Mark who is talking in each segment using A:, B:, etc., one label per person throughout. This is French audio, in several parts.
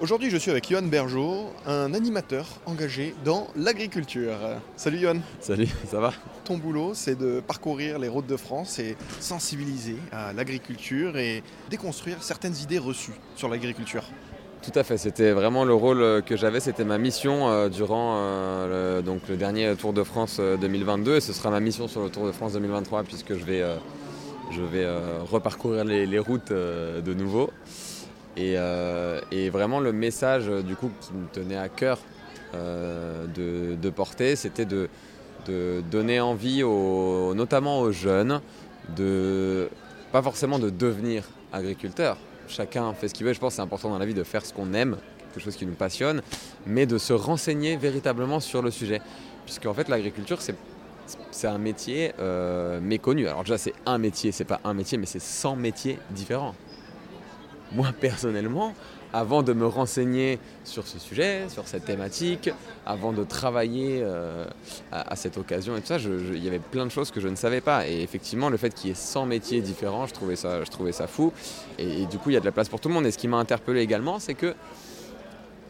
A: Aujourd'hui, je suis avec Johan Bergeau, un animateur engagé dans l'agriculture. Salut Johan.
B: Salut, ça va?
A: Ton boulot, c'est de parcourir les routes de France et sensibiliser à l'agriculture et déconstruire certaines idées reçues sur l'agriculture.
B: Tout à fait, c'était vraiment le rôle que j'avais, c'était ma mission euh, durant euh, le, donc le dernier Tour de France 2022 euh, et ce sera ma mission sur le Tour de France 2023 puisque je vais, je vais reparcourir les, les routes de nouveau. Euh, et, vraiment le message euh, du coup qui me tenait à cœur euh, de, porter, c'était de, donner envie notamment aux jeunes de pas forcément de devenir agriculteur. Chacun fait ce qu'il veut. Je pense que c'est important dans la vie de faire ce qu'on aime, quelque chose qui nous passionne, mais de se renseigner véritablement sur le sujet. Puisqu'en fait l'agriculture c'est un métier méconnu. Alors déjà c'est un métier, c'est pas un métier, mais c'est 100 métiers différents moi personnellement, avant de me renseigner sur ce sujet, sur cette thématique, avant de travailler euh, à, cette occasion et tout ça, il y avait plein de choses que je ne savais pas. Et effectivement, le fait qu'il y ait 100 métiers différents, je trouvais ça, fou. Et, du coup, il y a de la place pour tout le monde. Et ce qui m'a interpellé également, c'est que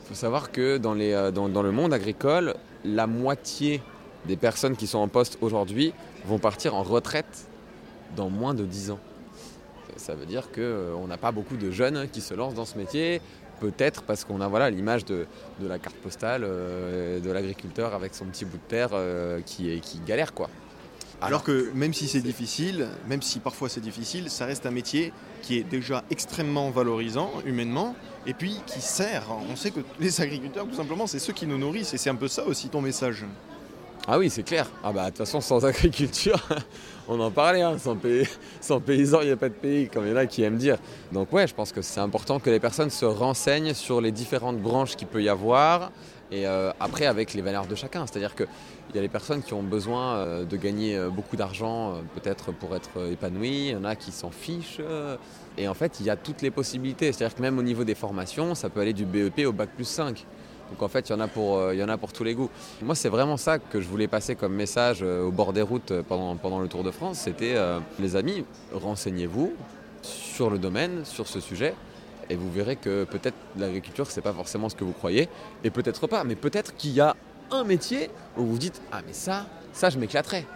B: faut savoir que dans, euh, dans le monde agricole, la moitié des personnes qui sont en poste aujourd'hui vont partir en retraite dans moins de 10 ans ça veut dire qu'on euh, n'a pas beaucoup de jeunes qui se lancent dans ce métier. Peut-être parce qu'on a voilà l'image de, la carte postale euh, de l'agriculteur avec son petit bout de terre euh, qui, qui galère quoi.
A: Alors que même si c'est difficile, même si parfois c'est difficile, ça reste un métier qui est déjà extrêmement valorisant humainement et puis qui sert. On sait que les agriculteurs, tout simplement, c'est ceux qui nous nourrissent et c'est un peu ça aussi ton message.
B: Ah oui, c'est clair. Ah bah de toute façon, sans agriculture, on en parlait, hein. sans, sans, paysans, il n'y a pas de pays, comme il y en a qui aiment dire. Donc ouais, je pense que c'est important que les personnes se renseignent sur les différentes branches qu'il peut y avoir, et euh, après avec les valeurs de chacun. C'est-à-dire qu'il y a les personnes qui ont besoin euh, de gagner euh, beaucoup d'argent, peut-être pour être épanouies, il y en a qui s'en fichent, et en fait, il y a toutes les possibilités. C'est-à-dire que même au niveau des formations, ça peut aller du BEP au Bac plus 5. Donc en fait, il y en a pour, euh, il y en a pour tous les goûts. Moi, c'est vraiment ça que je voulais passer comme message euh, au bord des routes euh, pendant, le Tour de France. C'était, les amis, renseignez-vous sur le domaine, sur ce sujet. Et vous verrez que peut-être l'agriculture, c'est pas forcément ce que vous croyez. Et peut-être pas. Mais peut-être qu'il y a un métier où vous dites Ah, mais ça, ça, je m'éclaterais.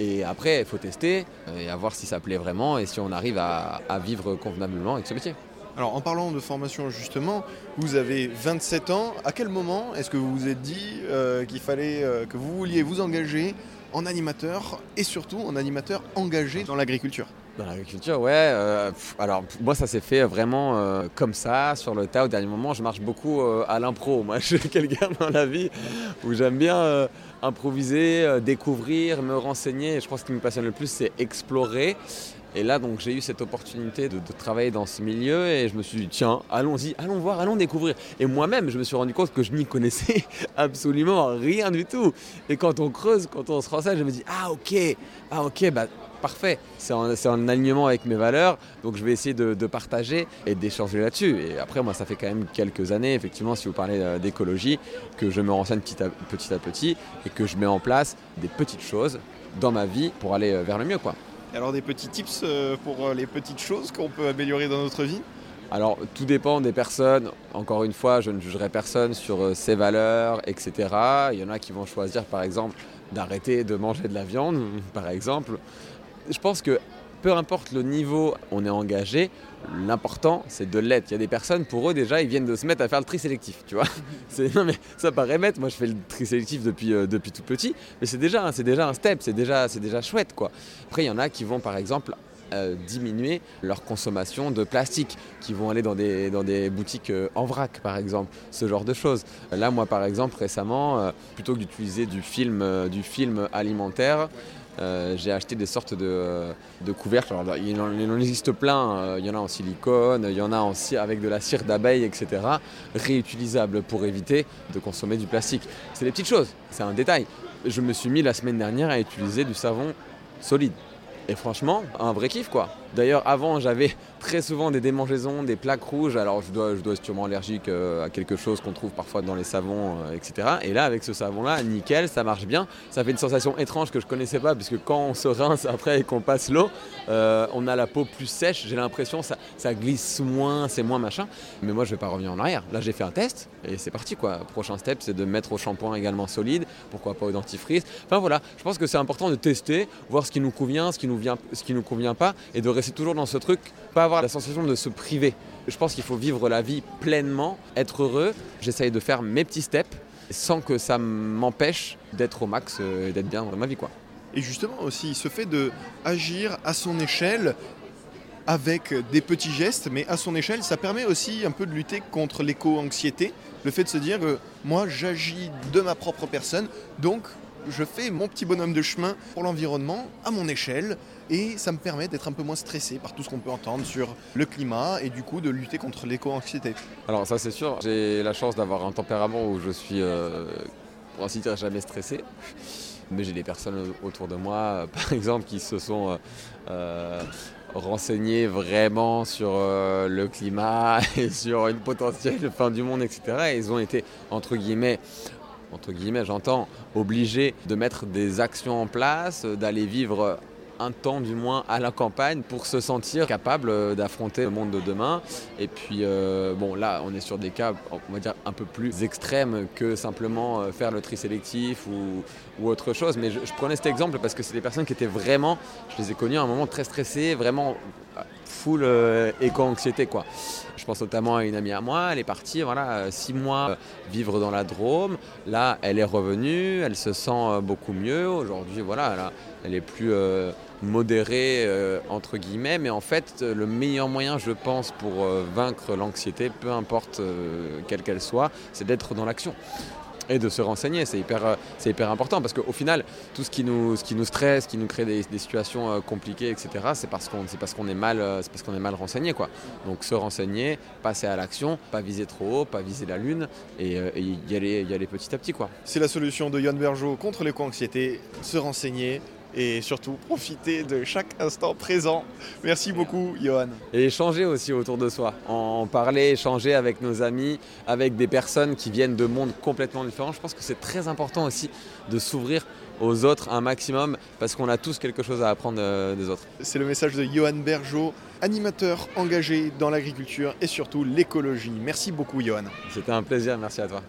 B: Et après, il faut tester et à voir si ça plaît vraiment et si on arrive à vivre convenablement avec ce métier.
A: Alors en parlant de formation justement, vous avez 27 ans. À quel moment est-ce que vous vous êtes dit euh, qu'il fallait euh, que vous vouliez vous engager en animateur et surtout en animateur engagé dans l'agriculture?
B: Dans l'agriculture, ouais. Euh, alors moi, ça s'est fait vraiment comme ça, sur le tas. Au dernier moment, je marche beaucoup à l'impro. Moi, je suis quelqu'un dans la vie où j'aime bien improviser, découvrir, me renseigner. je pense que ce qui me passionne le plus, c'est explorer. Et là, donc, j'ai eu cette opportunité de, travailler dans ce milieu et je me suis dit, tiens, allons-y, allons voir, allons découvrir. Et moi-même, je me suis rendu compte que je n'y connaissais absolument rien du tout. Et quand on creuse, quand on se renseigne, je me dis, ah ok, ah ok, bah parfait, c'est en, alignement avec mes valeurs, donc je vais essayer de, partager et d'échanger là-dessus. Et après, moi, ça fait quand même quelques années, effectivement, si vous parlez euh, d'écologie, que je me renseigne petit à, petit à petit et que je mets en place des petites choses dans ma vie pour aller euh, vers le mieux, quoi.
A: Alors des petits tips euh, pour euh, les petites choses qu'on peut améliorer dans notre vie?
B: Alors tout dépend des personnes. Encore une fois, je ne jugerai personne sur euh, ses valeurs, etc. Il y en a qui vont choisir par exemple d'arrêter de manger de la viande, par exemple. Je pense que peu importe le niveau où on est engagé, l'important c'est de l'être. Il y a des personnes, pour eux déjà, ils viennent de se mettre à faire le tri sélectif, tu vois. non mais ça paraît bête, moi je fais le tri sélectif depuis, euh, depuis tout petit, mais c'est déjà, déjà un step, c'est déjà, déjà chouette quoi. Après il y en a qui vont par exemple euh, diminuer leur consommation de plastique, qui vont aller dans des, dans des boutiques euh, en vrac par exemple, ce genre de choses. Là moi par exemple récemment, plutôt que d'utiliser du film, du film alimentaire, euh, j'ai acheté des sortes de, couvercles. il, en, existe plein. Euh, il y en a en silicone, il y en a aussi avec de la cire d'abeille, etc. Réutilisables pour éviter de consommer du plastique. C'est des petites choses, c'est un détail. Je me suis mis la semaine dernière à utiliser du savon solide. Et franchement, un vrai kiff quoi. D'ailleurs, avant, j'avais très souvent des démangeaisons, des plaques rouges. Alors, je dois, je dois être sûrement allergique euh, à quelque chose qu'on trouve parfois dans les savons, euh, etc. Et là, avec ce savon-là, nickel, ça marche bien. Ça fait une sensation étrange que je connaissais pas, puisque quand on se rince après et qu'on passe l'eau, euh, on a la peau plus sèche. J'ai l'impression ça, ça glisse moins, c'est moins machin. Mais moi, je vais pas revenir en arrière. Là, j'ai fait un test et c'est parti. Prochain step, c'est de mettre au shampoing également solide. Pourquoi pas au dentifrice. Enfin voilà, je pense que c'est important de tester, voir ce qui nous convient, ce qui nous nous convient pas, et de rester toujours dans ce truc, pas avoir la sensation de se priver. Je pense qu'il faut vivre la vie pleinement, être heureux. J'essaye de faire mes petits steps sans que ça m'empêche d'être au max euh, et d'être bien dans ma vie quoi.
A: Et justement aussi, ce fait de agir à son échelle avec des petits gestes, mais à son échelle, ça permet aussi un peu de lutter contre l'éco-anxiété. Le fait de se dire, euh, moi j'agis de ma propre personne, donc je fais mon petit bonhomme de chemin pour l'environnement à mon échelle, et ça me permet d'être un peu moins stressé par tout ce qu'on peut entendre sur le climat et du coup de lutter contre l'éco-anxiété.
B: Alors ça c'est sûr, j'ai la chance d'avoir un tempérament où je suis, euh, pour ainsi dire, jamais stressé. Mais j'ai des personnes autour de moi, par exemple, qui se sont euh, euh, renseignées vraiment sur euh, le climat et sur une potentielle fin du monde, etc. Et ils ont été, entre guillemets, entre guillemets, j'entends, obligés de mettre des actions en place, d'aller vivre un temps du moins à la campagne pour se sentir capable euh, d'affronter le monde de demain. Et puis euh, bon là on est sur des cas on va dire un peu plus extrêmes que simplement euh, faire le tri sélectif ou, autre chose. Mais je, je, prenais cet exemple parce que c'est des personnes qui étaient vraiment, je les ai connues à un moment très stressées, vraiment full euh, éco-anxiété quoi. Je pense notamment à une amie à moi, elle est partie voilà, six mois euh, vivre dans la Drôme. Là, elle est revenue, elle se sent euh, beaucoup mieux. Aujourd'hui, voilà, là, elle est plus euh, modérée, euh, entre guillemets. Mais en fait, le meilleur moyen, je pense, pour euh, vaincre l'anxiété, peu importe quelle qu'elle soit, c'est d'être dans l'action et de se renseigner. C'est hyper, c'est hyper important parce qu'au final, tout ce qui nous, ce qui nous stresse, qui nous crée des, situations compliquées, etc., c'est parce qu'on, est mal, c'est parce est mal renseigné, quoi. Donc se renseigner, passer à l'action, pas viser trop haut, pas viser la lune et, y aller, y aller petit à petit.
A: C'est la solution de Yann Bergeau contre l'éco-anxiété, se renseigner, et surtout profiter de chaque instant présent. Merci beaucoup, Johan.
B: Et échanger aussi autour de soi, en parler, échanger avec nos amis, avec des personnes qui viennent de mondes complètement différents. Je pense que c'est très important aussi de s'ouvrir aux autres un maximum parce qu'on a tous quelque chose à apprendre euh, des autres.
A: C'est le message de Johan Bergeau, animateur engagé dans l'agriculture et surtout l'écologie. Merci beaucoup, Johan.
B: C'était un plaisir, merci à toi.